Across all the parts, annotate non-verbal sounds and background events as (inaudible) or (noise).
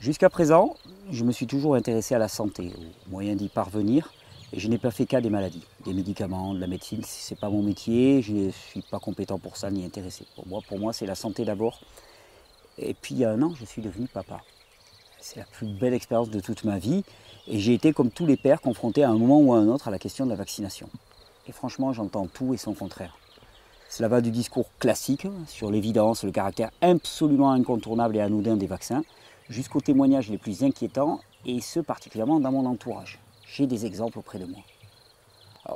Jusqu'à présent, je me suis toujours intéressé à la santé, aux moyens d'y parvenir, et je n'ai pas fait cas des maladies, des médicaments, de la médecine. Ce n'est pas mon métier, je ne suis pas compétent pour ça ni intéressé. Pour moi, pour moi c'est la santé d'abord. Et puis il y a un an, je suis devenu papa. C'est la plus belle expérience de toute ma vie. Et j'ai été, comme tous les pères, confronté à un moment ou à un autre à la question de la vaccination. Et franchement, j'entends tout et son contraire. Cela va du discours classique sur l'évidence, le caractère absolument incontournable et anodin des vaccins, jusqu'aux témoignages les plus inquiétants, et ce particulièrement dans mon entourage. J'ai des exemples auprès de moi.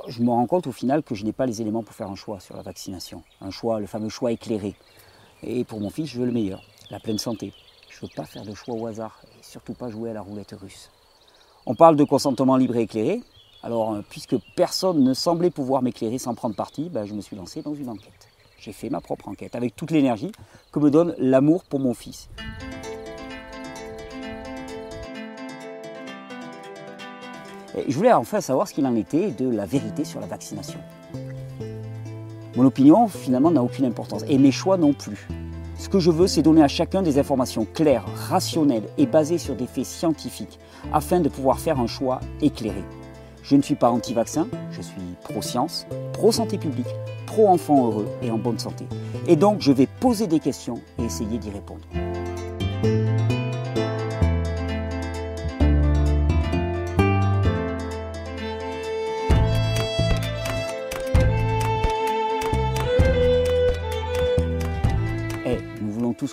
je me rends compte au final que je n'ai pas les éléments pour faire un choix sur la vaccination. Un choix, le fameux choix éclairé. Et pour mon fils, je veux le meilleur, la pleine santé. Je ne veux pas faire de choix au hasard et surtout pas jouer à la roulette russe. On parle de consentement libre et éclairé. Alors, euh, puisque personne ne semblait pouvoir m'éclairer sans prendre parti, ben, je me suis lancé dans une enquête. J'ai fait ma propre enquête avec toute l'énergie que me donne l'amour pour mon fils. Je voulais enfin savoir ce qu'il en était de la vérité sur la vaccination. Mon opinion, finalement, n'a aucune importance, et mes choix non plus. Ce que je veux, c'est donner à chacun des informations claires, rationnelles et basées sur des faits scientifiques, afin de pouvoir faire un choix éclairé. Je ne suis pas anti-vaccin, je suis pro-science, pro-santé publique, pro-enfant heureux et en bonne santé. Et donc, je vais poser des questions et essayer d'y répondre.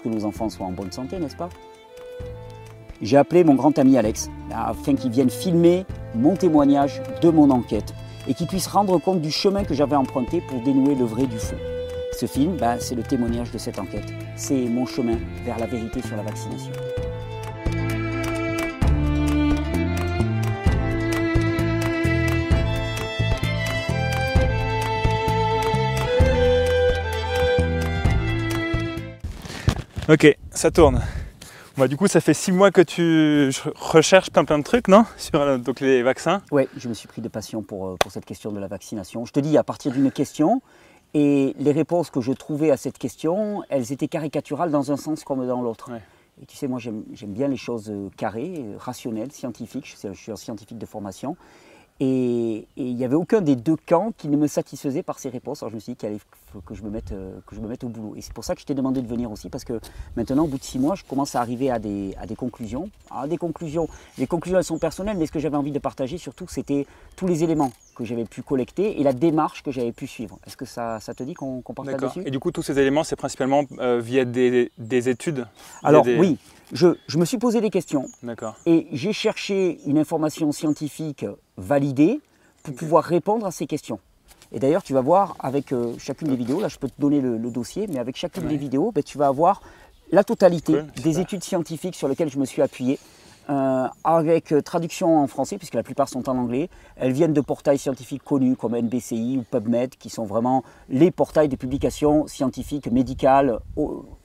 Que nos enfants soient en bonne santé, n'est-ce pas? J'ai appelé mon grand ami Alex afin qu'il vienne filmer mon témoignage de mon enquête et qu'il puisse rendre compte du chemin que j'avais emprunté pour dénouer le vrai du faux. Ce film, ben, c'est le témoignage de cette enquête. C'est mon chemin vers la vérité sur la vaccination. Ok, ça tourne. Bah, du coup, ça fait six mois que tu recherches plein plein de trucs, non? Sur euh, donc, les vaccins Oui, je me suis pris de passion pour, euh, pour cette question de la vaccination. Je te dis, à partir d'une question, et les réponses que je trouvais à cette question, elles étaient caricaturales dans un sens comme dans l'autre. Et tu sais, moi j'aime bien les choses euh, carrées, rationnelles, scientifiques. Je suis un scientifique de formation. Et il n'y avait aucun des deux camps qui ne me satisfaisait par ces réponses. Alors je me suis dit qu'il faut que je, me mette, euh, que je me mette au boulot. Et c'est pour ça que je t'ai demandé de venir aussi, parce que maintenant, au bout de six mois, je commence à arriver à des, à des conclusions. À des conclusions. Les conclusions, elles sont personnelles, mais ce que j'avais envie de partager, surtout, c'était tous les éléments que j'avais pu collecter et la démarche que j'avais pu suivre. Est-ce que ça, ça, te dit qu'on qu parle là-dessus? Et du coup, tous ces éléments, c'est principalement euh, via des, des études Alors oui, je, je, me suis posé des questions. Et j'ai cherché une information scientifique validée pour pouvoir répondre à ces questions. Et d'ailleurs, tu vas voir avec euh, chacune des vidéos, là je peux te donner le, dossier, mais avec chacune des vidéos, ben, tu vas avoir la totalité des études scientifiques sur lesquelles je me suis appuyé euh, avec euh, traduction en français, puisque la plupart sont en anglais. Elles viennent de portails scientifiques connus comme NBCI ou PubMed, qui sont vraiment les portails de publications scientifiques médicales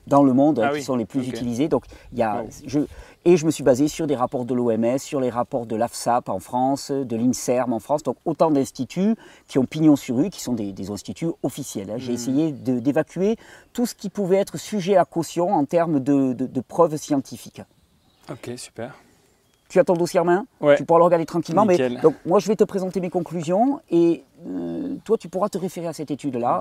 dans le monde ah qui sont les plus utilisés. Donc, il y a, je, et je me suis basé sur des rapports de l'OMS, sur les rapports de l'AFSAP en France, de l'INSERM en France, donc autant d'instituts qui ont pignon sur rue, qui sont des, instituts officiels. Hein. J'ai hmm. essayé d'évacuer tout ce qui pouvait être sujet à caution en termes de, de preuves scientifiques. Ok, super tu as ton dossier en main, tu pourras le regarder tranquillement. Mais, donc, moi, je vais te présenter mes conclusions et euh, toi, tu pourras te référer à cette étude-là.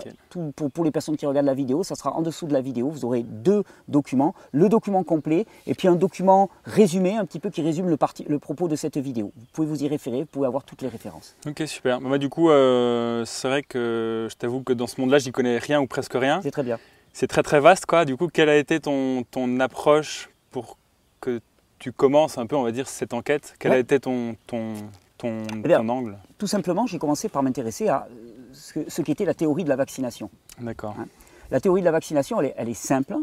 Pour, pour, les personnes qui regardent la vidéo, ça sera en dessous de la vidéo. Vous aurez deux documents, le document complet et puis un document résumé, un petit peu qui résume le, le propos de cette vidéo. Vous pouvez vous y référer, vous pouvez avoir toutes les références. Ok, super. Bah, du coup, euh, c'est vrai que je t'avoue que dans ce monde-là, j'y connais rien ou presque rien. C'est très bien. C'est très très vaste, quoi. Du coup, quelle a été ton, ton approche pour que tu commences un peu, on va dire, cette enquête Quel a été ton, ton, ton, eh angle? Tout simplement, j'ai commencé par m'intéresser à ce, qu'était la théorie de la vaccination. D'accord. Hein. la théorie de la vaccination, elle est, simple.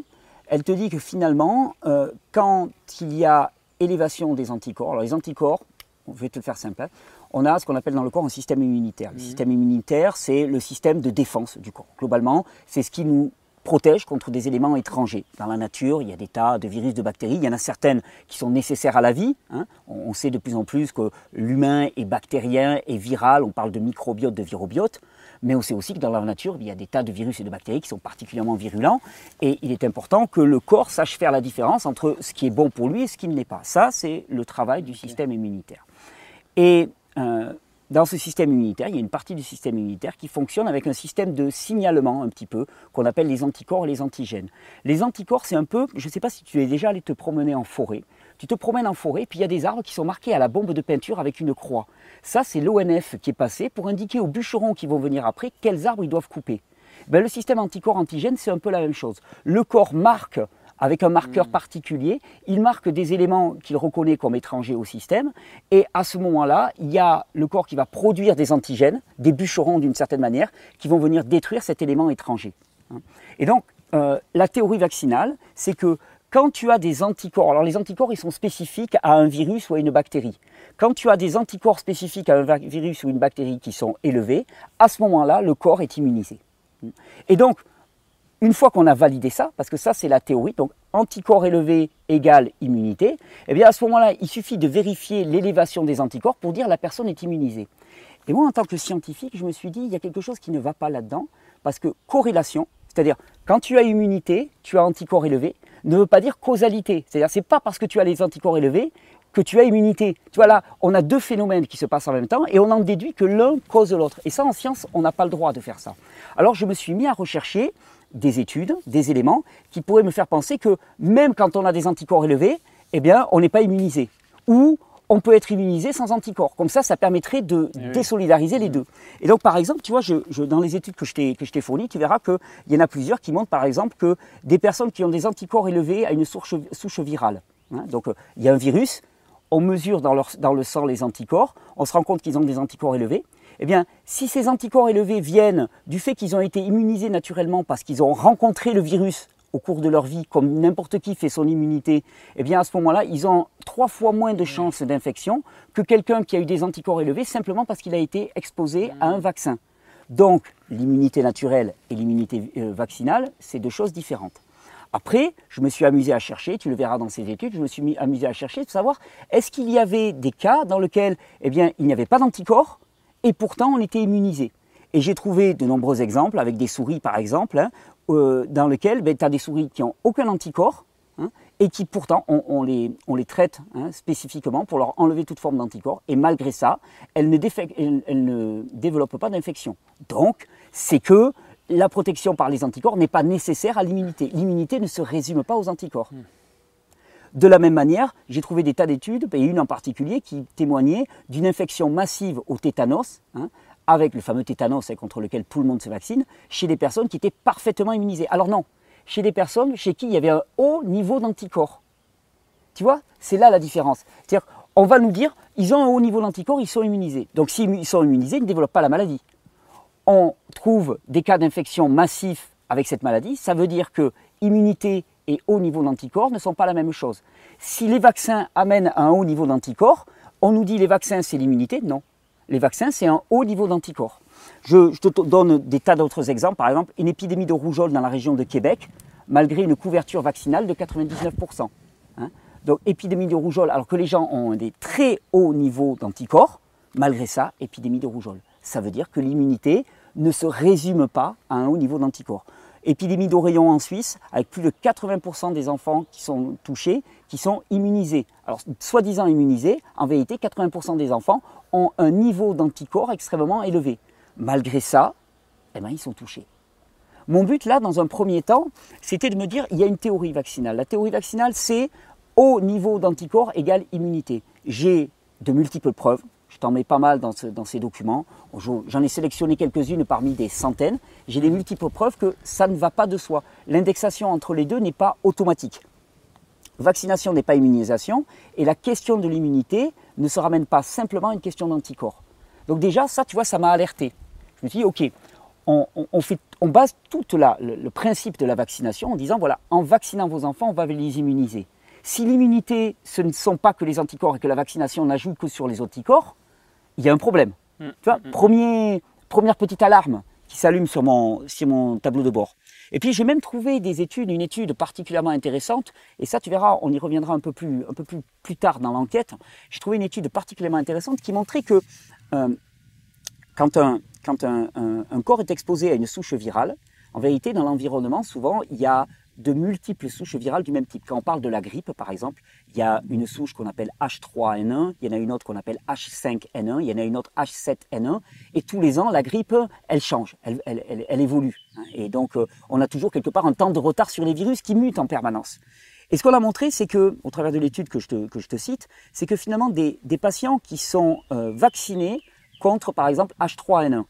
Elle te dit que finalement, euh, quand il y a élévation des anticorps, alors les anticorps, je vais te le faire simple, hein, on a ce qu'on appelle dans le corps un système immunitaire. Le mmh. système immunitaire, c'est le système de défense du corps. Globalement, c'est ce qui nous protège contre des éléments étrangers. Dans la nature, il y a des tas de virus, de bactéries. Il y en a certaines qui sont nécessaires à la vie. Hein. On sait de plus en plus que l'humain est bactérien et viral. On parle de microbiote, de virobiote. Mais on sait aussi que dans la nature, il y a des tas de virus et de bactéries qui sont particulièrement virulents. Et il est important que le corps sache faire la différence entre ce qui est bon pour lui et ce qui ne l'est pas. Ça, c'est le travail du système immunitaire. Et euh, dans ce système immunitaire, il y a une partie du système immunitaire qui fonctionne avec un système de signalement un petit peu, qu'on appelle les anticorps et les antigènes. Les anticorps, c'est un peu, je ne sais pas si tu es déjà allé te promener en forêt, tu te promènes en forêt, puis il y a des arbres qui sont marqués à la bombe de peinture avec une croix. Ça, c'est l'ONF qui est passé pour indiquer aux bûcherons qui vont venir après quels arbres ils doivent couper. Ben, le système anticorps-antigène, c'est un peu la même chose. Le corps marque avec un marqueur hmm. particulier. Il marque des éléments qu'il reconnaît comme étrangers au système. Et à ce moment-là, il y a le corps qui va produire des antigènes, des bûcherons d'une certaine manière, qui vont venir détruire cet élément étranger. Hein. Et donc, euh, la théorie vaccinale, c'est que quand tu as des anticorps, alors les anticorps, ils sont spécifiques à un virus ou à une bactérie. Quand tu as des anticorps spécifiques à un virus ou une bactérie qui sont élevés, à ce moment-là, le corps est immunisé. Et donc, une fois qu'on a validé ça, parce que ça c'est la théorie, donc anticorps élevé égale immunité, eh bien à ce moment-là, il suffit de vérifier l'élévation des anticorps pour dire la personne est immunisée. Et moi, en tant que scientifique, je me suis dit, il y a quelque chose qui ne va pas là-dedans, parce que corrélation, c'est-à-dire quand tu as immunité, tu as anticorps élevé, ne veut pas dire causalité. C'est-à-dire c'est pas parce que tu as les anticorps élevés que tu as immunité. Tu vois là, on a deux phénomènes qui se passent en même temps et on en déduit que l'un cause l'autre. Et ça, en science, on n'a pas le droit de faire ça. Alors je me suis mis à rechercher des études, des éléments qui pourraient me faire penser que même quand on a des anticorps élevés, eh bien, on n'est pas immunisé. Ou on peut être immunisé sans anticorps. Comme ça, ça permettrait de eh désolidariser les deux. Et donc, par exemple, tu vois, je, dans les études que je t'ai fournies, tu verras qu'il y en a plusieurs qui montrent, par exemple, que des personnes qui ont des anticorps élevés à une souche, souche virale. Hein, donc, euh, il y a un virus, on mesure dans, leur, dans le sang les anticorps, on se rend compte qu'ils ont des anticorps élevés, eh bien, si ces anticorps élevés viennent du fait qu'ils ont été immunisés naturellement parce qu'ils ont rencontré le virus au cours de leur vie, comme n'importe qui fait son immunité, eh bien à ce moment-là, ils ont trois fois moins de chances d'infection que quelqu'un qui a eu des anticorps élevés simplement parce qu'il a été exposé à un vaccin. Donc, l'immunité naturelle et l'immunité euh, vaccinale, c'est deux choses différentes. Après, je me suis amusé à chercher, tu le verras dans ces études, je me suis amusé à chercher de savoir est-ce qu'il y avait des cas dans lesquels eh bien, il n'y avait pas d'anticorps, et pourtant on était immunisé. Et j'ai trouvé de nombreux exemples, avec des souris par exemple, hein, euh, dans lesquels ben, tu as des souris qui n'ont aucun anticorps, hein, et qui pourtant, on, les, traite hein, spécifiquement pour leur enlever toute forme d'anticorps, et malgré ça, elles ne, elles ne développent pas d'infection. Donc, c'est que la protection par les anticorps n'est pas nécessaire à l'immunité. L'immunité ne se résume pas aux anticorps. Hmm. De la même manière, j'ai trouvé des tas d'études, et une en particulier, qui témoignait d'une infection massive au tétanos, hein, avec le fameux tétanos contre lequel tout le monde se vaccine, chez des personnes qui étaient parfaitement immunisées. Alors non, chez des personnes chez qui il y avait un haut niveau d'anticorps. Tu vois, c'est là la différence. C'est-à-dire, on va nous dire, ils ont un haut niveau d'anticorps, ils sont immunisés. Donc s'ils sont immunisés, ils ne développent pas la maladie. On trouve des cas d'infection massifs avec cette maladie, ça veut dire que immunité et haut niveau d'anticorps ne sont pas la même chose. Si les vaccins amènent à un haut niveau d'anticorps, on nous dit les vaccins c'est l'immunité, non. Les vaccins c'est un haut niveau d'anticorps. Je, te donne des tas d'autres exemples, par exemple une épidémie de rougeole dans la région de Québec, malgré une couverture vaccinale de 99%. Hein. Donc épidémie de rougeole, alors que les gens ont des très hauts niveaux d'anticorps, malgré ça, épidémie de rougeole. Ça veut dire que l'immunité ne se résume pas à un haut niveau d'anticorps. Épidémie d'oreillon en Suisse, avec plus de 80% des enfants qui sont touchés, qui sont immunisés. Alors, soi-disant immunisés, en vérité, 80% des enfants ont un niveau d'anticorps extrêmement élevé. Malgré ça, eh ben, ils sont touchés. Mon but là, dans un premier temps, c'était de me dire, il y a une théorie vaccinale. La théorie vaccinale, c'est haut niveau d'anticorps égale immunité. J'ai de multiples preuves, t'en mets pas mal dans, ces documents. J'en ai sélectionné quelques-unes parmi des centaines. J'ai des multiples preuves que ça ne va pas de soi. L'indexation entre les deux n'est pas automatique. Vaccination n'est pas immunisation. Et la question de l'immunité ne se ramène pas simplement à une question d'anticorps. Donc déjà, ça, tu vois, ça m'a alerté. Je me suis dit, OK, on, base tout le principe de la vaccination en disant, voilà, en vaccinant vos enfants, on va les immuniser. Si l'immunité, ce ne sont pas que les anticorps et que la vaccination n'ajoute que sur les anticorps, il y a un problème. Mm. Tu vois, mm. premier, première petite alarme qui s'allume sur mon, sur mon tableau de bord. Et puis j'ai même trouvé des études, une étude particulièrement intéressante, et ça tu verras, on y reviendra un peu plus, un peu plus, plus tard dans l'enquête. J'ai trouvé une étude particulièrement intéressante qui montrait que euh, quand, un, quand un, un, corps est exposé à une souche virale, en vérité, dans l'environnement, souvent, il y a de multiples souches virales du même type. Quand on parle de la grippe, par exemple, il y a une souche qu'on appelle H3N1, il y en a une autre qu'on appelle H5N1, il y en a une autre H7N1, et tous les ans, la grippe, elle change, elle, elle, elle, évolue. Et donc, euh, on a toujours quelque part un temps de retard sur les virus qui mutent en permanence. Et ce qu'on a montré, c'est que, au travers de l'étude que, je te, que je te cite, c'est que finalement, des, des patients qui sont euh, vaccinés contre, par exemple, H3N1,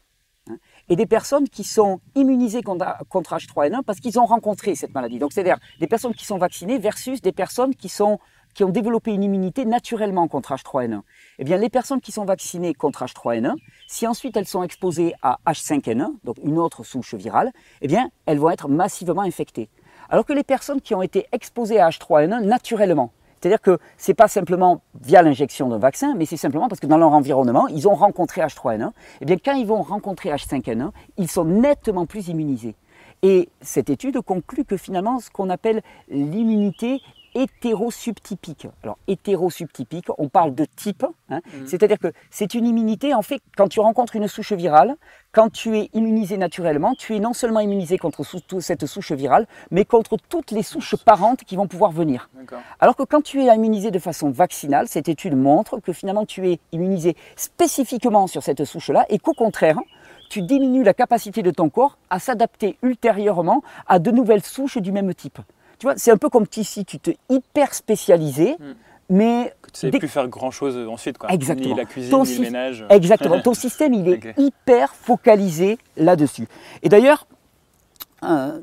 et des personnes qui sont immunisées contre, H3N1 parce qu'ils ont rencontré cette maladie. Donc, c'est-à-dire des personnes qui sont vaccinées versus des personnes qui sont qui ont développé une immunité naturellement contre H3N1. Eh bien, les personnes qui sont vaccinées contre H3N1, si ensuite elles sont exposées à H5N1, donc une autre souche virale, eh bien, elles vont être massivement infectées. Alors que les personnes qui ont été exposées à H3N1 naturellement, c'est-à-dire que ce n'est pas simplement via l'injection d'un vaccin, mais c'est simplement parce que dans leur environnement, ils ont rencontré H3N1. Et eh bien, quand ils vont rencontrer H5N1, ils sont nettement plus immunisés. Et cette étude conclut que finalement, ce qu'on appelle l'immunité hétérosubtypique. Alors hétérosubtypique, on parle de type, hein. mhm. c'est-à-dire que c'est une immunité, en fait, quand tu rencontres une souche virale, quand tu es immunisé naturellement, tu es non seulement immunisé contre cette souche virale, mais contre toutes les souches parentes qui vont pouvoir venir. Alors que quand tu es immunisé de façon vaccinale, cette étude montre que finalement tu es immunisé spécifiquement sur cette souche-là et qu'au contraire, tu diminues la capacité de ton corps à s'adapter ultérieurement à de nouvelles souches du même type. Tu vois, c'est un peu comme si tu te hyper spécialisé, hmm. Mais tu ne sais plus faire grand chose ensuite, quoi. Exactement. Ni la cuisine, ni le ménage. (laughs) Exactement. Ton système, il est hyper focalisé là-dessus. Et d'ailleurs, euh,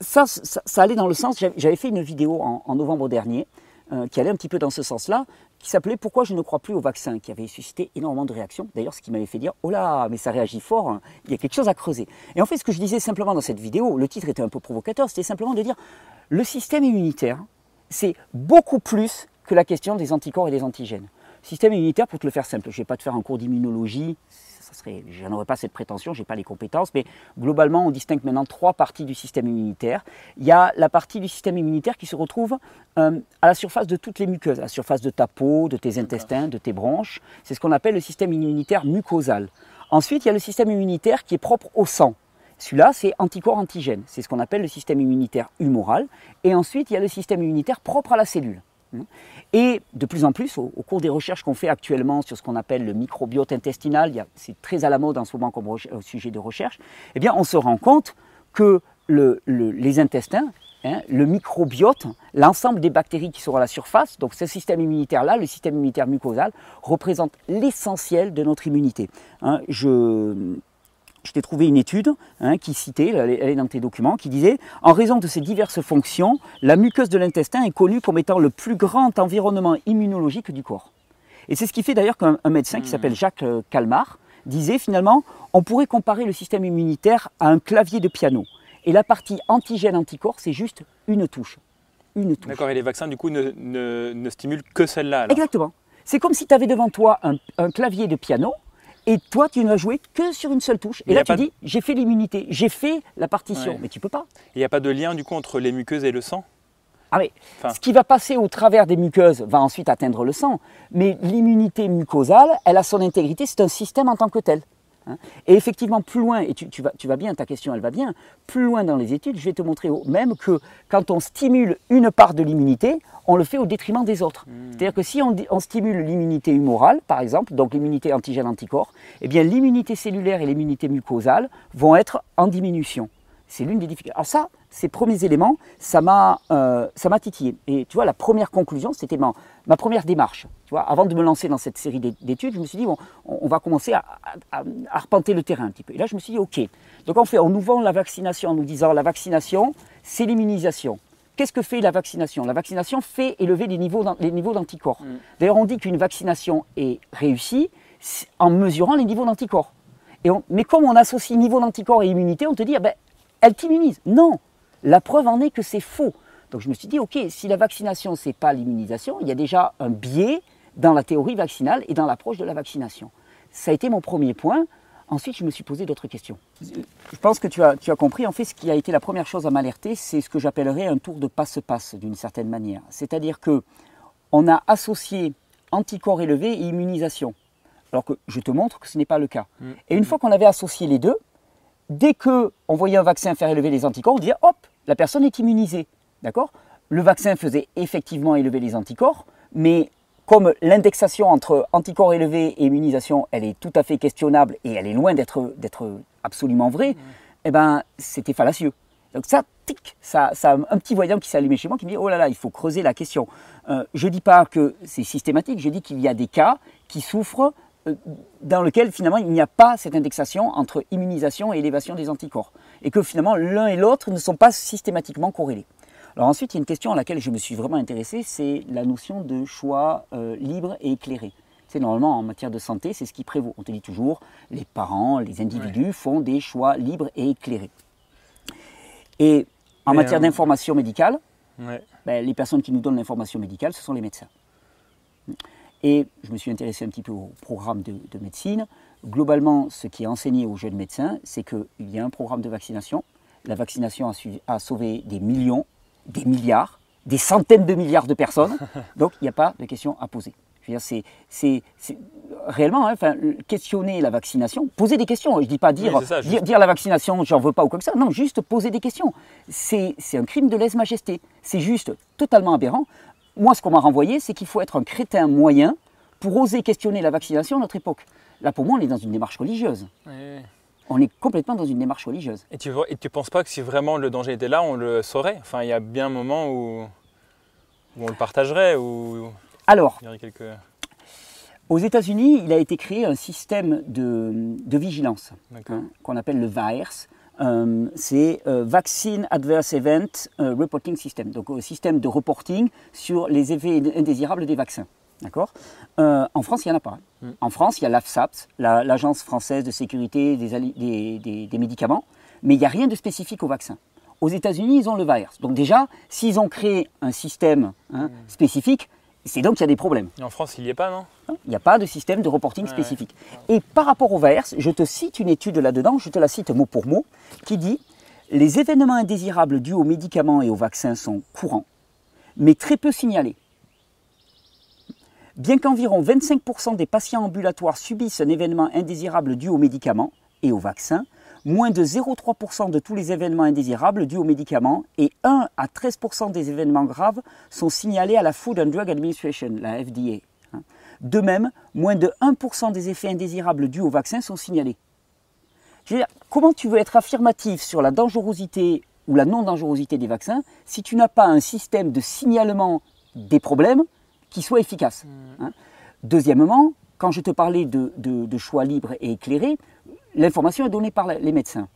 ça, ça, allait dans le sens. J'avais fait une vidéo en, novembre dernier euh, qui allait un petit peu dans ce sens-là, qui s'appelait Pourquoi je ne crois plus au vaccin, qui avait suscité énormément de réactions. D'ailleurs, ce qui m'avait fait dire Oh là, mais ça réagit fort, hein. il y a quelque chose à creuser. Et en fait, ce que je disais simplement dans cette vidéo, le titre était un peu provocateur, c'était simplement de dire le système immunitaire, c'est beaucoup plus que la question des anticorps et des antigènes. Système immunitaire, pour te le faire simple, je ne vais pas te faire un cours d'immunologie, je n'aurais pas cette prétention, je n'ai pas les compétences, mais globalement, on distingue maintenant trois parties du système immunitaire. Il y a la partie du système immunitaire qui se retrouve euh, à la surface de toutes les muqueuses, à la surface de ta peau, de tes intestins, de tes bronches. C'est ce qu'on appelle le système immunitaire mucosal. Ensuite, il y a le système immunitaire qui est propre au sang. Celui-là, c'est anticorps-antigène. C'est ce qu'on appelle le système immunitaire humoral. Et ensuite, il y a le système immunitaire propre à la cellule. Et de plus en plus, au, cours des recherches qu'on fait actuellement sur ce qu'on appelle le microbiote intestinal, c'est très à la mode en ce moment comme sujet de recherche, eh bien, on se rend compte que les intestins, hein, le microbiote, l'ensemble des bactéries qui sont à la surface, donc ce système immunitaire-là, le système immunitaire mucosal, représente l'essentiel de notre immunité. Hein, je t'ai trouvé une étude hein, qui citait, elle est dans tes documents, qui disait En raison de ces diverses fonctions, la muqueuse de l'intestin est connue comme étant le plus grand environnement immunologique du corps. Et c'est ce qui fait d'ailleurs qu'un médecin qui hmm. s'appelle Jacques euh, Calmar disait finalement on pourrait comparer le système immunitaire à un clavier de piano. Et la partie antigène-anticorps, c'est juste une touche. Une touche. D'accord, et les vaccins, du coup, ne, stimulent que celle-là Exactement. C'est comme si tu avais devant toi un clavier de piano et toi, tu ne joué que sur une seule touche. Et là, tu dis, j'ai fait l'immunité, j'ai fait la partition. Mais tu peux pas. Il n'y a pas de lien, du coup, entre les muqueuses et le sang? Ah mais ce qui va passer au travers des muqueuses va ensuite atteindre le sang. Mais l'immunité mucosale, elle a son intégrité, c'est un système en tant que tel. Hein. Et effectivement, plus loin, et tu, vas, tu, vas, bien, ta question elle va bien, plus loin dans les études, je vais te montrer même que quand on stimule une part de l'immunité, on le fait au détriment des autres. Hmm. C'est-à-dire que si on, stimule l'immunité humorale, par exemple, donc l'immunité antigène-anticorps, eh bien l'immunité cellulaire et l'immunité mucosale vont être en diminution. C'est l'une des difficultés. Alors ça, ces premiers éléments, ça m'a euh, titillé. Et tu vois, la première conclusion, c'était ma, ma, première démarche. Tu vois, avant de me lancer dans cette série d'études, je me suis dit, bon, on, va commencer à, à, arpenter le terrain un petit peu. Et là, je me suis dit, ok. Donc on fait, on nous vend la vaccination en nous disant, la vaccination, c'est l'immunisation. Qu'est-ce que fait la vaccination? La vaccination fait élever les niveaux d'anticorps. Mm. D'ailleurs, on dit qu'une vaccination est réussie en mesurant les niveaux d'anticorps. mais comme on associe niveau d'anticorps et immunité, on te dit, ah ben, elle t'immunise. Non, la preuve en est que c'est faux. Donc je me suis dit, ok, si la vaccination, ce n'est pas l'immunisation, il y a déjà un biais dans la théorie vaccinale et dans l'approche de la vaccination. Ça a été mon premier point. Ensuite, je me suis posé d'autres questions. Je pense que tu as, tu as compris. En fait, ce qui a été la première chose à m'alerter, c'est ce que j'appellerais un tour de passe-passe d'une certaine manière. C'est-à-dire que on a associé anticorps élevés et immunisation. Alors que je te montre que ce n'est pas le cas. Mm. Et une fois qu'on avait associé les deux, dès qu'on voyait un vaccin faire élever les anticorps, on disait hop, la personne est immunisée. D'accord? Le vaccin faisait effectivement élever les anticorps, mais comme l'indexation entre anticorps élevés et immunisation, elle est tout à fait questionnable et elle est loin d'être absolument vraie, eh ben, c'était fallacieux. Donc ça, tic, ça, ça un petit voyant qui s'est allumé chez moi qui me dit, oh là là, il faut creuser la question. Euh, je ne dis pas que c'est systématique, je dis qu'il y a des cas qui souffrent dans lesquels finalement il n'y a pas cette indexation entre immunisation et élévation des anticorps. Et que finalement l'un et l'autre ne sont pas systématiquement corrélés. Alors ensuite, il y a une question à laquelle je me suis vraiment intéressé, c'est la notion de choix euh, libre et éclairé. C'est normalement en matière de santé, c'est ce qui prévaut. On te dit toujours, les parents, les individus font des choix libres et éclairés. Et en matière d'information médicale, ben, les personnes qui nous donnent l'information médicale, ce sont les médecins. Et je me suis intéressé un petit peu au programme de, médecine. Globalement, ce qui est enseigné aux jeunes médecins, c'est qu'il y a un programme de vaccination. La vaccination a, sauvé des millions, des milliards, des centaines de milliards de personnes. (laughs) Donc, il n'y a pas de questions à poser. C'est réellement, hein, questionner la vaccination, poser des questions. Je ne dis pas dire, dire, la vaccination, j'en veux pas ou que ça. Non, juste poser des questions. C'est un crime de lèse-majesté. C'est juste totalement aberrant. Moi, ce qu'on m'a renvoyé, c'est qu'il faut être un crétin moyen pour oser questionner la vaccination à notre époque. Là, pour moi, on est dans une démarche religieuse. On est complètement dans une démarche religieuse. Et tu ne tu penses pas que si vraiment le danger était là, on le saurait? Enfin, il y a bien un moment où, où on le partagerait ou... Alors, aux États-Unis, il a été créé un système de, vigilance hein, qu'on appelle le VAERS. Euh, c'est euh, Vaccine Adverse Event euh, Reporting System, donc système de reporting sur les effets indésirables des vaccins. D'accord? En France, il n'y en a pas. Hmm. En France, il y a l'AFSAPS, l'Agence française de sécurité des, des, médicaments, mais il n'y a rien de spécifique au vaccin. Aux États-Unis, ils ont le VAERS. Donc déjà, s'ils ont créé un système hein, hmm. spécifique, c'est donc qu'il y a des problèmes. en France, il n'y a pas, non? Il n'y a pas de système de reporting spécifique. Et par rapport au VAERS, je te cite une étude là-dedans, je te la cite mot pour mot, qui dit Les événements indésirables dus aux médicaments et aux vaccins sont courants, mais très peu signalés. Bien qu'environ 25% des patients ambulatoires subissent un événement indésirable dû aux médicaments et aux vaccins, moins de 0,3% de tous les événements indésirables dus aux médicaments et 1 à 13% des événements graves sont signalés à la Food and Drug Administration, la FDA. De même, moins de 1% des effets indésirables dus aux vaccins sont signalés. comment tu veux être affirmatif sur la dangerosité ou la non-dangerosité des vaccins si tu n'as pas un système de signalement des problèmes qui soit efficace hein? Deuxièmement, quand je te parlais de choix libres et éclairés, L'information est donnée par les médecins.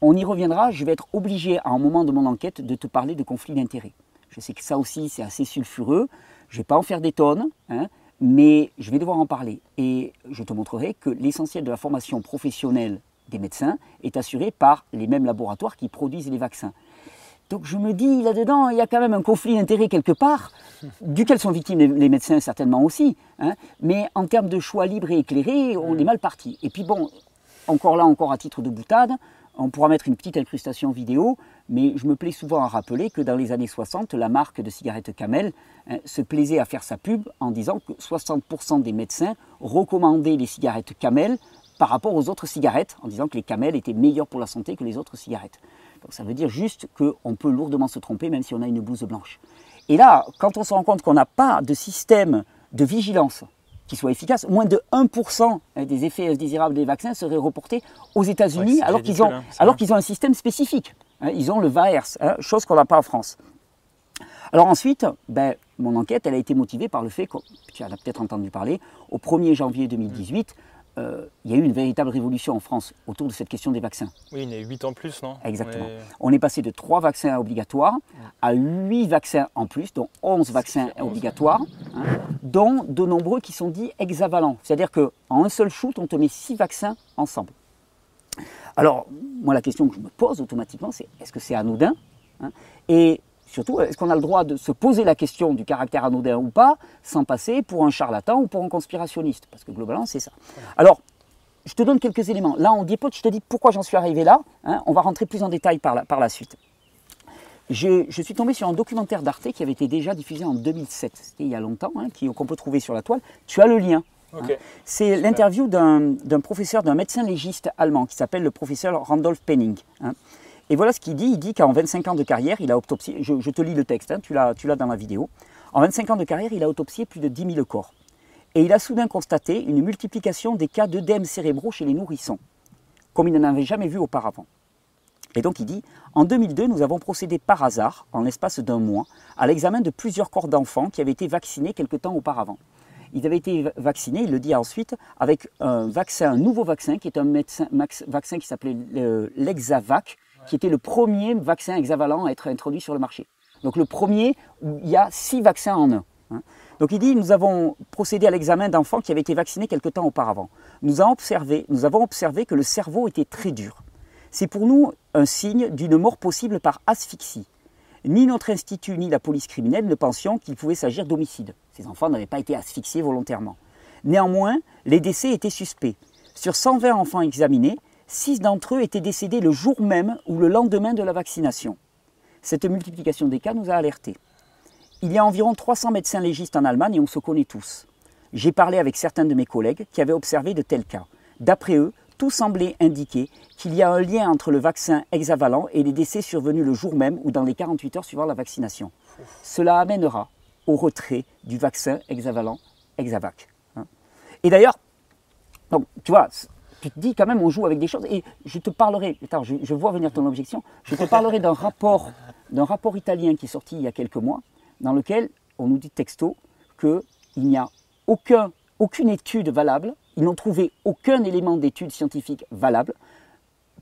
On y reviendra, je vais être obligé à un moment de mon enquête de te parler de conflit d'intérêts. Je sais que ça aussi c'est assez sulfureux, je ne vais pas en faire des tonnes, hein, mais je vais devoir en parler. Et je te montrerai que l'essentiel de la formation professionnelle des médecins est assuré par les mêmes laboratoires qui produisent les vaccins. Donc je me dis là-dedans, il y a quand même un conflit d'intérêts quelque part, duquel sont victimes les, médecins certainement aussi. Hein, mais en termes de choix libre et éclairé, on est mal parti. Et puis bon, encore là, encore à titre de boutade, on pourra mettre une petite incrustation vidéo, mais je me plais souvent à rappeler que dans les années 60, la marque de cigarettes Camel hein, se plaisait à faire sa pub en disant que 60% des médecins recommandaient les cigarettes Camel par rapport aux autres cigarettes, en disant que les Camel étaient meilleures pour la santé que les autres cigarettes. Donc ça veut dire juste qu'on peut lourdement se tromper même si on a une blouse blanche. Et là, quand on se rend compte qu'on n'a pas de système de vigilance qui soit efficace. Moins de 1% des effets indésirables des vaccins seraient reportés aux États-Unis alors qu'ils ont, hein, ont un système spécifique. Hein. ils ont le VAERS, hein, chose qu'on n'a pas en France. Alors ensuite, ben, mon enquête, elle a été motivée par le fait, que tu en as peut-être entendu parler, au 1er janvier 2018, euh, il y a eu une véritable révolution en France autour de cette question des vaccins. Oui, il y a 8 ans plus, non? Exactement. On est passé de 3 vaccins obligatoires à 8 vaccins en plus, dont 11 vaccins obligatoires, hein, dont de nombreux qui sont dits hexavalents. C'est-à-dire qu'en un seul shoot, on te met 6 vaccins ensemble. Alors, moi, la question que je me pose automatiquement, c'est est-ce que c'est anodin hein? Et Surtout, est-ce qu'on a le droit de se poser la question du caractère anodin ou pas, sans passer pour un charlatan ou pour un conspirationniste? Parce que globalement, c'est ça. Alors, je te donne quelques éléments. Là, on diapote, je te dis pourquoi j'en suis arrivé là. Hein. on va rentrer plus en détail par la, par la suite. Je, suis tombé sur un documentaire d'Arte qui avait été déjà diffusé en 2007, c'était il y a longtemps, hein, qu'on peut trouver sur la toile. Tu as le lien. Hein. C'est l'interview d'un professeur, d'un médecin légiste allemand qui s'appelle le professeur Randolph Penning. Et voilà ce qu'il dit. Il dit qu'en 25 ans de carrière, il a autopsié, je, te lis le texte, tu l'as dans la vidéo. En 25 ans de carrière, il a autopsié plus de 10 000 corps. Et il a soudain constaté une multiplication des cas d'œdèmes cérébraux chez les nourrissons, comme il n'en avait jamais vu auparavant. Et donc il dit, en 2002, nous avons procédé par hasard, en l'espace d'un mois, à l'examen de plusieurs corps d'enfants qui avaient été vaccinés quelque temps auparavant. Ils avaient été vaccinés, il le dit ensuite, avec un nouveau vaccin, qui est un vaccin qui s'appelait l'Exavac, qui était le premier vaccin hexavalent à être introduit sur le marché. Donc le premier, où il y a six vaccins en un. Hein. Donc il dit, nous avons procédé à l'examen d'enfants qui avaient été vaccinés quelque temps auparavant. Nous avons, observé, nous avons observé que le cerveau était très dur. C'est pour nous un signe d'une mort possible par asphyxie. Ni notre institut ni la police criminelle ne pensions qu'il pouvait s'agir d'homicide. Ces enfants n'avaient pas été asphyxiés volontairement. Néanmoins, les décès étaient suspects. Sur 120 enfants examinés, 6 d'entre eux étaient décédés le jour même ou le lendemain de la vaccination. Cette multiplication des cas nous a alertés. Il y a environ 300 médecins légistes en Allemagne et on se connaît tous. J'ai parlé avec certains de mes collègues qui avaient observé de tels cas. D'après eux, tout semblait indiquer qu'il y a un lien entre le vaccin hexavalent et les décès survenus le jour même ou dans les 48 heures suivant la vaccination. Cela amènera au retrait du vaccin hexavalent Hexavac. Hein. Et d'ailleurs, tu vois, tu te dis quand même on joue avec des choses et je te parlerai, attends, je, vois venir ton objection, je te parlerai d'un rapport, d'un rapport italien qui est sorti il y a quelques mois dans lequel on nous dit texto qu'il n'y a aucun, aucune étude valable, ils n'ont trouvé aucun élément d'étude scientifique valable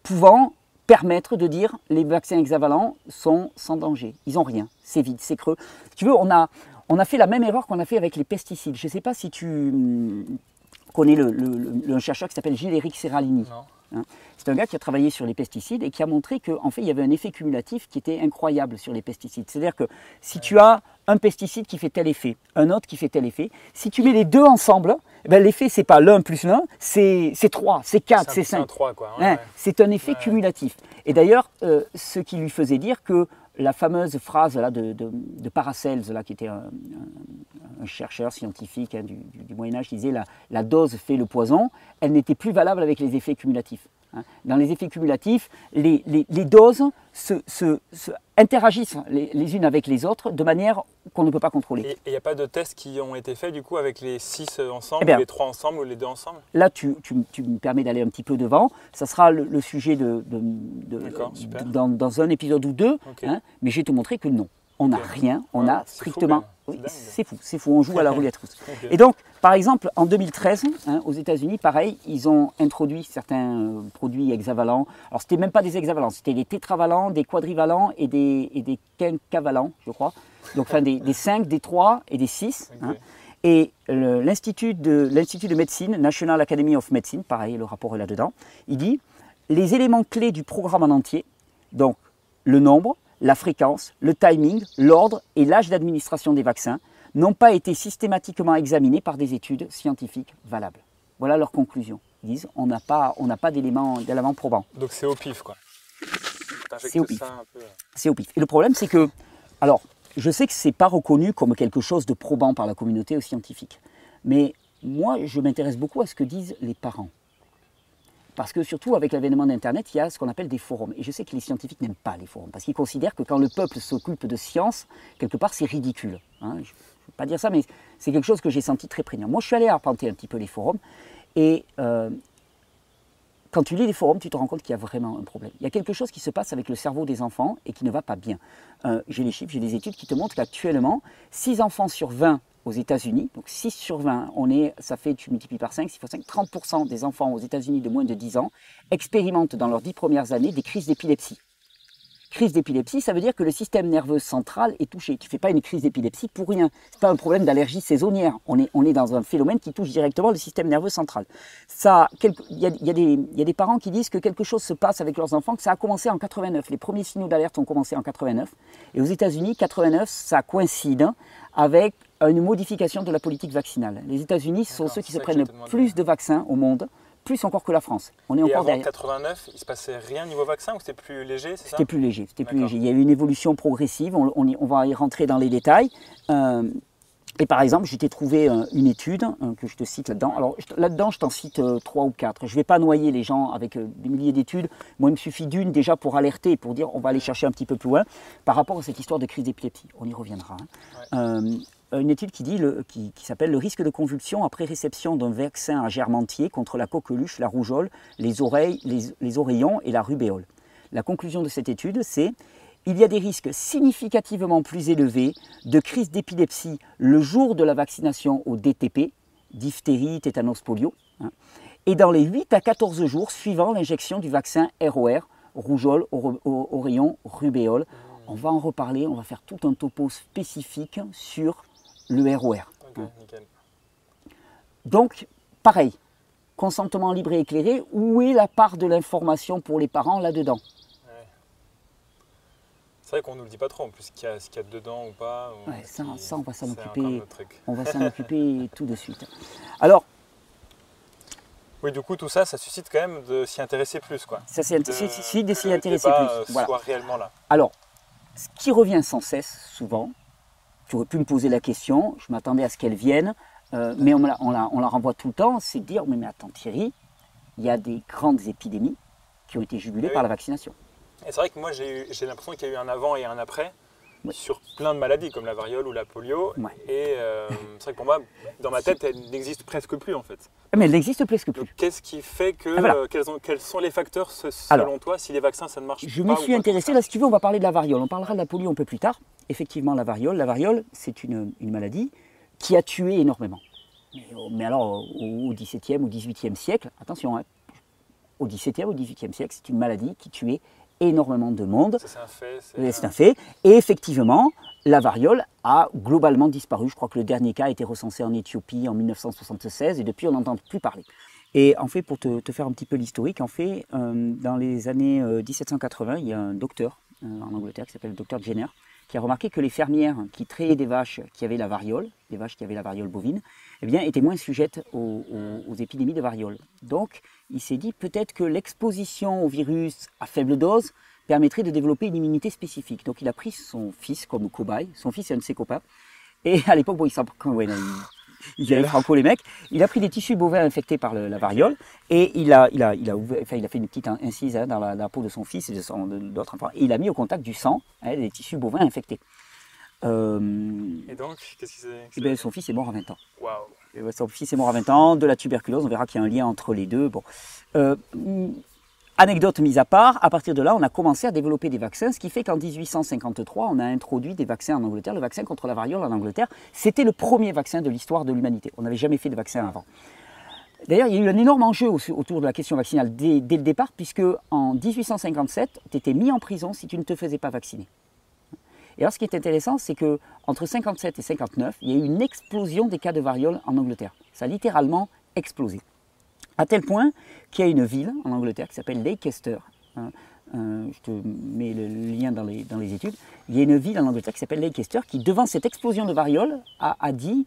pouvant permettre de dire les vaccins hexavalents sont sans danger. Ils n'ont rien, c'est vide, c'est creux. tu veux, on a, on a fait la même erreur qu'on a fait avec les pesticides. Je ne sais pas si tu connais le, chercheur qui s'appelle Gilles-Éric Serralini. Hein. C'est un gars qui a travaillé sur les pesticides et qui a montré qu'en fait, il y avait un effet cumulatif qui était incroyable sur les pesticides. C'est-à-dire que si tu as un pesticide qui fait tel effet, un autre qui fait tel effet, si tu mets les deux ensemble, eh ben, l'effet, c'est pas l'un plus l'un, c'est trois, c'est quatre, c'est cinq. Hein, c'est un effet cumulatif. Et d'ailleurs, euh, ce qui lui faisait dire que la fameuse phrase de, de, Paracels, qui était un, chercheur scientifique hein, du, Moyen Âge, disait la dose fait le poison, elle n'était plus valable avec les effets cumulatifs. Hein. Dans les effets cumulatifs, les, doses se, interagissent les, unes avec les autres de manière qu'on ne peut pas contrôler. Et il n'y a pas de tests qui ont été faits du coup avec les six ensemble, eh ou les trois ensemble, ou les deux ensemble? Là, tu, me permets d'aller un petit peu devant. Ça sera le, sujet de, dans, un épisode ou deux, hein. mais je vais te montrer que non. On n'a rien, on a strictement. C'est fou, c'est fou, on joue à la roulette russe. (laughs) Et donc, par exemple, en 2013, hein, aux États-Unis, pareil, ils ont introduit certains euh, produits hexavalents. Alors, c'était même pas des hexavalents, c'était des tétravalents, des quadrivalents et des, et des quinquavalents, je crois. Donc, enfin, des, des 5, des 3 et des 6. Hein. Et l'Institut de, de médecine, National Academy of Medicine, pareil, le rapport est là-dedans, il dit les éléments clés du programme en entier, donc le nombre, la fréquence, le timing, l'ordre et l'âge d'administration des vaccins n'ont pas été systématiquement examinés par des études scientifiques valables. Voilà leur conclusion. Ils disent on n'a pas, pas d'éléments, probants. Donc c'est au pif quoi. C'est au pif. C'est au pif. Et le problème c'est que, alors, je sais que ce n'est pas reconnu comme quelque chose de probant par la communauté scientifique, mais moi je m'intéresse beaucoup à ce que disent les parents. Parce que surtout avec l'avènement d'Internet, il y a ce qu'on appelle des forums. Et je sais que les scientifiques n'aiment pas les forums, parce qu'ils considèrent que quand le peuple s'occupe de science, quelque part c'est ridicule. Hein. Je ne veux pas dire ça, mais c'est quelque chose que j'ai senti très prégnant. Moi je suis allé arpenter un petit peu les forums, et euh, quand tu lis les forums, tu te rends compte qu'il y a vraiment un problème. Il y a quelque chose qui se passe avec le cerveau des enfants et qui ne va pas bien. Euh, j'ai les chiffres, j'ai des études qui te montrent qu'actuellement, 6 enfants sur 20 aux États-Unis, donc 6 sur 20, on est, ça fait, tu multiplies par 5, 6 fois 5, 30% des enfants aux États-Unis de moins de 10 ans expérimentent dans leurs 10 premières années des crises d'épilepsie. Crise d'épilepsie, ça veut dire que le système nerveux central est touché. Tu ne fais pas une crise d'épilepsie pour rien. Ce n'est pas un problème d'allergie saisonnière. On est, on est dans un phénomène qui touche directement le système nerveux central. Il y, y, a des parents qui disent que quelque chose se passe avec leurs enfants, que ça a commencé en 89. Les premiers signaux d'alerte ont commencé en 89. Et aux États-Unis, 89, ça coïncide avec une modification de la politique vaccinale. Les États-Unis sont ceux qui se prennent le plus de vaccins au monde plus encore que la France. On est Et encore avant derrière. 89, il se passait rien niveau vaccin ou c'était plus léger, C'était plus léger. C'était plus léger. Il y a eu une évolution progressive. On, on y- on va y rentrer dans les détails. Euh, et par exemple, je t'ai trouvé euh, une étude euh, que je te cite là-dedans. Alors là-dedans, je t'en cite trois ou quatre. Je ne vais pas noyer les gens avec des milliers d'études. Moi, il me suffit d'une déjà pour alerter, pour dire on va aller chercher un petit peu plus loin par rapport à cette histoire de crise d'épilepsie. On y reviendra. hein. Euh, une étude qui, qui, s'appelle le risque de convulsion après réception d'un vaccin à germe entier contre la coqueluche, la rougeole, les oreilles, les, oreillons et la rubéole. La conclusion de cette étude, c'est il y a des risques significativement plus élevés de crise d'épilepsie le jour de la vaccination au DTP, diphtérie, tétanos, polio, hein, et dans les 8 à 14 jours suivant l'injection du vaccin ROR, rougeole, oreillon, rubéole. On va en reparler, on va faire tout un topo spécifique sur le ROR. Nickel. Donc, pareil, consentement libre et éclairé, où est la part de l'information pour les parents là-dedans? C'est vrai qu'on nous le dit pas trop en plus ce qu'il y, a- ce qu'il y a dedans ou pas. ou Ouais, ce ça- ça, on va s'en occuper. On va s'en (laughs) occuper tout de suite. Alors, Oui, du coup, tout ça, ça suscite quand même de s'y intéresser plus, quoi. ça c'est De- s'y intéresser débat, plus. euh, Voilà. soit réellement là. Alors, ce qui revient sans cesse, souvent, tu aurais pu me poser la question, je m'attendais à ce qu'elle vienne, euh, mais on, me la, on, la, on la renvoie tout le temps, c'est de dire, mais, mais attends Thierry, il y a des grandes épidémies qui ont été jugulées Oui. par la vaccination. Et c'est vrai que moi, j'ai l'impression qu'il y a eu un avant et un après sur plein de maladies comme la variole ou la polio. Ouais. Et euh, c'est vrai que pour moi, dans ma tête, elle n'existe presque plus en fait. Mais elle n'existe presque plus. qu'est-ce qui fait que. Ah, voilà. euh, quels, ont- quels sont les facteurs selon Alors, toi si les vaccins ça ne marche Je pas me ou suis intéressé, là si tu veux, on va parler de la variole. On parlera de la polio un peu plus tard. Effectivement, la variole. La variole, c'est une, une maladie qui a tué énormément. Mais, euh, mais alors, au, XVIIe ou XVIIIe siècle, attention, hein, au XVIIe ou XVIIIe siècle, c'est une maladie qui tuait énormément de monde. C'est un fait. c'est- Et C'est un fait. Et effectivement, la variole a globalement disparu. Je crois que le dernier cas a été recensé en Éthiopie en 1976 et depuis on n'entend plus parler. Et en fait, pour te, te faire un petit peu l'historique, en fait, euh, dans les années euh, 1780, il y a un docteur euh, en Angleterre qui s'appelle le docteur Jenner qui a remarqué que les fermières qui trayaient des vaches qui avaient la variole, des vaches qui avaient la variole bovine, eh bien, étaient moins sujettes aux, épidémies de variole. Donc, il s'est dit peut-être que l'exposition au virus à faible dose permettrait de développer une immunité spécifique. Donc, il a pris son fils comme cobaye. Son fils est un de ses copains. Et à l'époque, bon, il s'en- quand- ouais, non, il, il y avait franco les mecs. Il a pris des tissus bovins infectés par le- la variole et il a, il a, il a, ouvert- enfin, il a fait une petite incise hein, dans la, la peau de son fils et de son- d'autres enfants. Et il a mis au contact du sang hein, des tissus bovins infectés. Euh, Et donc, qu'est-ce qui s'est. eh ben, son fils est mort à 20 ans. Waouh. Et Son fils est mort à 20 ans, de la tuberculose, on verra qu'il y a un lien entre les deux. Bon. Euh, anecdote mise à part, à partir de là, on a commencé à développer des vaccins, ce qui fait qu'en 1853, on a introduit des vaccins en Angleterre. Le vaccin contre la variole en Angleterre, c'était le premier vaccin de l'histoire de l'humanité. On n'avait jamais fait de vaccin avant. D'ailleurs, il y a eu un énorme enjeu au- autour de la question vaccinale dès, dès le départ, puisque en 1857, tu étais mis en prison si tu ne te faisais pas vacciner. Et alors, ce qui est intéressant, c'est que entre 57 et 59, il y a eu une explosion des cas de variole en Angleterre. Ça a littéralement explosé. À tel point qu'il y a une ville en Angleterre qui s'appelle Leicester. hein, euh, je te mets le lien dans les, dans les études. Il y a une ville en Angleterre qui s'appelle Leicester qui, devant cette explosion de variole, a, dit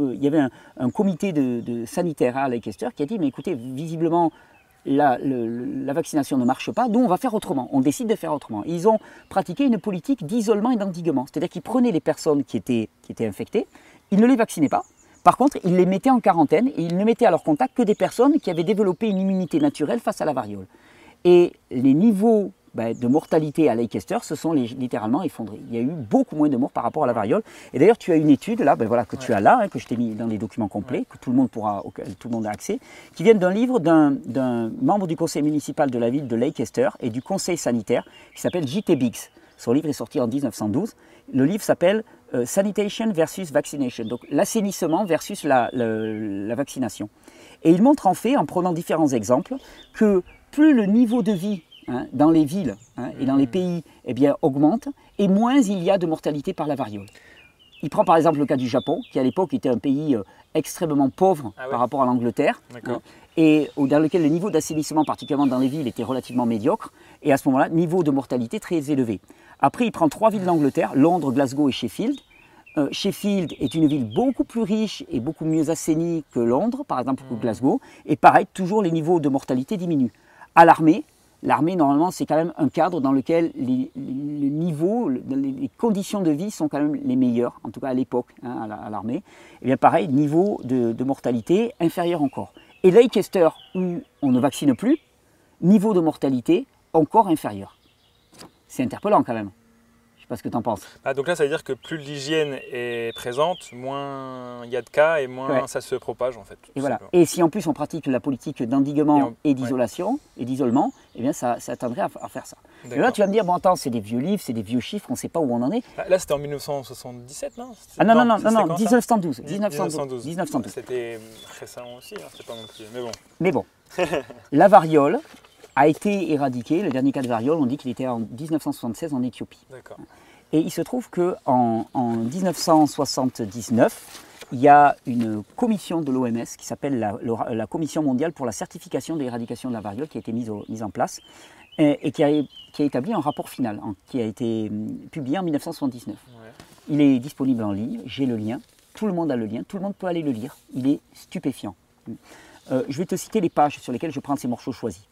euh, il y avait un, comité de, sanitaire à Leicester qui a dit mais écoutez, visiblement la, le- la vaccination ne marche pas, nous on va faire autrement, on décide de faire autrement. Ils ont pratiqué une politique d'isolement et d'endiguement, c'est-à-dire qu'ils prenaient les personnes qui étaient, qui étaient infectées, ils ne les vaccinaient pas, par contre ils les mettaient en quarantaine et ils ne mettaient à leur contact que des personnes qui avaient développé une immunité naturelle face à la variole. Et les niveaux ben, de mortalité à Leicester se sont littéralement effondrés. Il y a eu beaucoup moins de morts par rapport à la variole. Et d'ailleurs, tu as une étude là, ben voilà, que tu as là, hein, que je t'ai mis dans les documents complets, que tout le monde pourra, auquel tout le monde a accès, qui viennent d'un livre d'un d'un membre du conseil municipal de la ville de Leicester et du conseil sanitaire qui s'appelle J.T. Biggs. Son livre est sorti en 1912. Le livre s'appelle euh, Sanitation versus Vaccination, donc l'assainissement versus la, le- la vaccination. Et il montre en fait, en prenant différents exemples, que plus le niveau de vie hein, dans les villes hein, et dans les pays eh bien, augmente, et moins il y a de mortalité par la variole. Il prend par exemple le cas du Japon, qui à l'époque était un pays euh, extrêmement pauvre Ah ouais. par rapport à l'Angleterre, hein, et dans lequel le niveau d'assainissement, particulièrement dans les villes, était relativement médiocre, et à ce moment-là, niveau de mortalité très élevé. Après, il prend trois villes d'Angleterre, Londres, Glasgow et Sheffield, euh, Sheffield est une ville beaucoup plus riche et beaucoup mieux assainie que Londres, par exemple, ou que Glasgow. Et pareil, toujours les niveaux de mortalité diminuent. À l'armée, l'armée, normalement, c'est quand même un cadre dans lequel les, les niveaux, les conditions de vie sont quand même les meilleures, en tout cas à l'époque, hein, à l'armée. Et eh bien pareil, niveau de, de mortalité inférieur encore. Et Leicester, où on ne vaccine plus, niveau de mortalité encore inférieur. C'est interpellant quand même pas ce que tu en penses. Ah, donc là, ça veut dire que plus l'hygiène est présente, moins il y a de cas et moins ça se propage en fait. Et voilà. Et si en plus on pratique la politique d'endiguement et, d'isolation et d'isolement, eh bien ça, ça tendrait à, faire ça. Et là, tu vas me dire, bon, attends, c'est des vieux livres, c'est des vieux chiffres, on ne sait pas où on en est. Bah, là, c'était en 1977, non? Ah non, non, non, non, non 1912. 1912. 1912. C'était récent aussi, hein, c'est pas non plus. Mais bon. Mais bon. (laughs) la variole, a été éradiqué. Le dernier cas de variole, on dit qu'il était en 1976 en Éthiopie. Et il se trouve qu'en en, 1979, il y a une commission de l'OMS qui s'appelle la, Commission mondiale pour la certification de l'éradication de la variole qui a été mise, mise en place et, qui, a, qui, a, établi un rapport final qui a été hum, publié en 1979. Il est disponible en ligne, j'ai le lien, tout le monde a le lien, tout le monde peut aller le lire, il est stupéfiant. Euh, je vais te citer les pages sur lesquelles je prends ces morceaux choisis.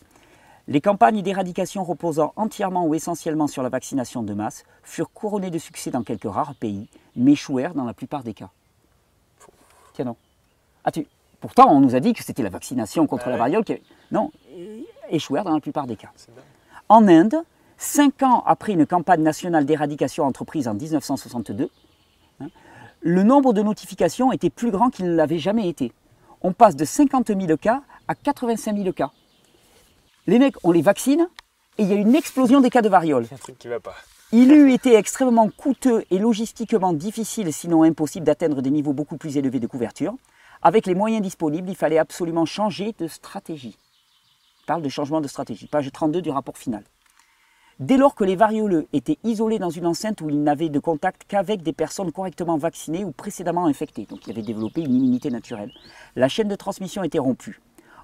Les campagnes d'éradication reposant entièrement ou essentiellement sur la vaccination de masse furent couronnées de succès dans quelques rares pays, mais échouèrent dans la plupart des cas. Tiens non. Ah, tu... Pourtant, on nous a dit que c'était la vaccination contre la variole qui... Non, échouèrent dans la plupart des cas. En Inde, cinq ans après une campagne nationale d'éradication entreprise en 1962, hein, le nombre de notifications était plus grand qu'il ne l'avait jamais été. On passe de 50 000 cas à 85 000 cas. Les mecs, on les vaccine et il y a une explosion des cas de variole. Un truc qui va pas. Il eût été extrêmement coûteux et logistiquement difficile, sinon impossible, d'atteindre des niveaux beaucoup plus élevés de couverture. Avec les moyens disponibles, il fallait absolument changer de stratégie. Il parle de changement de stratégie, page 32 du rapport final. Dès lors que les varioleux étaient isolés dans une enceinte où ils n'avaient de contact qu'avec des personnes correctement vaccinées ou précédemment infectées, donc ils avaient développé une immunité naturelle, la chaîne de transmission était rompue.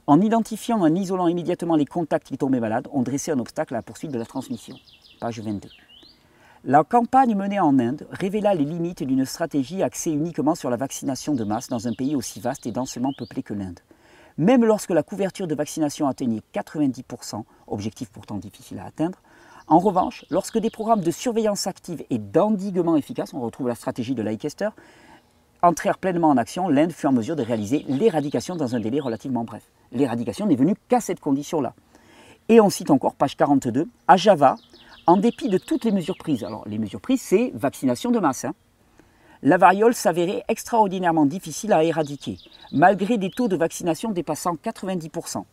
En identifiant en isolant immédiatement les contacts qui tombaient malades, on dressait un obstacle à la poursuite de la transmission. Page 22. La campagne menée en Inde révéla les limites d'une stratégie axée uniquement sur la vaccination de masse dans un pays aussi vaste et densément peuplé que l'Inde. Même lorsque la couverture de vaccination atteignait 90%, objectif pourtant difficile à atteindre, en revanche, lorsque des programmes de surveillance active et d'endiguement efficaces, on retrouve la stratégie de Leicester, entrèrent pleinement en action, l'Inde fut en mesure de réaliser l'éradication dans un délai relativement bref l'éradication n'est venue qu'à cette condition-là. Et on cite encore, page 42, à Java, en dépit de toutes les mesures prises, alors les mesures prises, c'est vaccination de masse, hein, la variole s'avérait extraordinairement difficile à éradiquer, malgré des taux de vaccination dépassant 90%,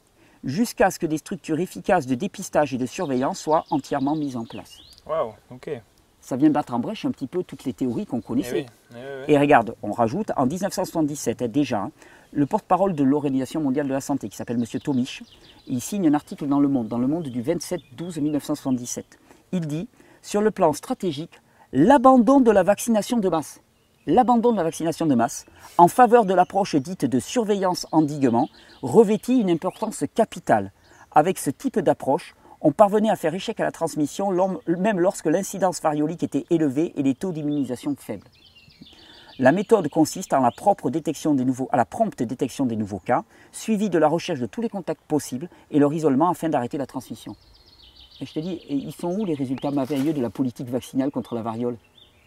jusqu'à ce que des structures efficaces de dépistage et de surveillance soient entièrement mises en place. Waouh, ok. Ça vient battre en brèche un petit peu toutes les théories qu'on connaissait. Eh eh et regarde, on rajoute, en 1977 déjà, hein, le porte-parole de l'Organisation mondiale de la santé, qui s'appelle M. Tomich, il signe un article dans Le Monde, dans Le Monde du 27-12-1977. Il dit, sur le plan stratégique, l'abandon de la vaccination de masse, l'abandon de la vaccination de masse, en faveur de l'approche dite de surveillance-endiguement, revêtit une importance capitale. Avec ce type d'approche, on parvenait à faire échec à la transmission, même lorsque l'incidence variolique était élevée et les taux d'immunisation faibles. La méthode consiste en la propre détection des nouveaux, à la prompte détection des nouveaux cas, suivie de la recherche de tous les contacts possibles et leur isolement afin d'arrêter la transmission. Et je te dis, ils sont où les résultats merveilleux de la politique vaccinale contre la variole?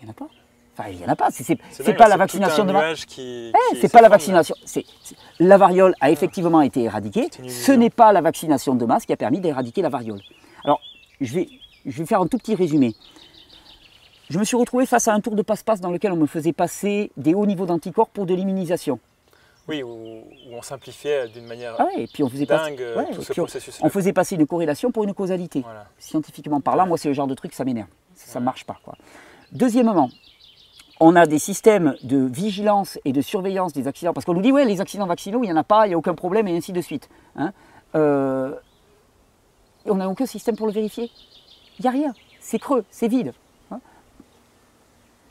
Il n'y en a pas. Enfin, il n'y en a pas. C'est pas la vaccination de masse. Eh, c'est pas la vaccination. la variole a effectivement été éradiquée. Ce n'est pas la vaccination de masse qui a permis d'éradiquer la variole. Alors, je vais, je vais faire un tout petit résumé je me suis retrouvé face à un tour de passe-passe dans lequel on me faisait passer des hauts niveaux d'anticorps pour de l'immunisation. Oui, où, on simplifiait d'une manière ah et puis on faisait dingue euh, tout ce processus. On, faisait passer une corrélation pour une causalité. Scientifiquement parlant, moi c'est le genre de truc, ça m'énerve. Ça ne marche pas. Quoi. Deuxièmement, on a des systèmes de vigilance et de surveillance des accidents. Parce qu'on nous dit, ouais, les accidents vaccinaux, il n'y en a pas, il n'y a aucun problème, et ainsi de suite. Hein. Euh, on n'a aucun système pour le vérifier. Il n'y a rien. C'est creux, c'est vide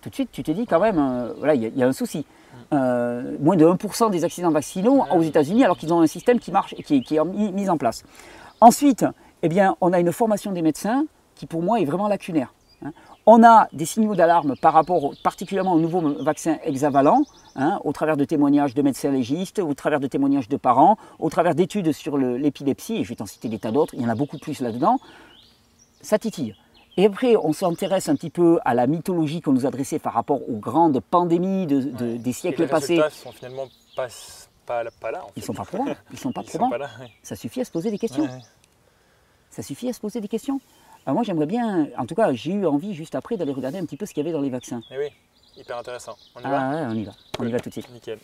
tout de suite, tu te dis quand même, euh, voilà, il y, a un souci. Euh, moins de 1% des accidents vaccinaux aux États-Unis, alors qu'ils ont un système qui marche et qui, est mis en place. Ensuite, eh bien, on a une formation des médecins qui, pour moi, est vraiment lacunaire. Hein. On a des signaux d'alarme par rapport particulièrement au nouveau vaccin hexavalent, hein, au travers de témoignages de médecins légistes, au travers de témoignages de parents, au travers d'études sur l'épilepsie, et je vais t'en citer des tas d'autres, il y en a beaucoup plus là-dedans. Ça titille. Et après, on s'intéresse un petit peu à la mythologie qu'on nous adressait par rapport aux grandes pandémies de, des siècles passés. Les sont finalement pas, pas, là. Ils sont pas probants. Ils sont pas (laughs) probants. Ça suffit à se poser des questions. Ça suffit à se poser des questions. Alors moi, j'aimerais bien, en tout cas, j'ai eu envie juste après d'aller regarder un petit peu ce qu'il y avait dans les vaccins. Eh oui, hyper intéressant. On y ah, va on y va. On y va tout de suite. Nickel.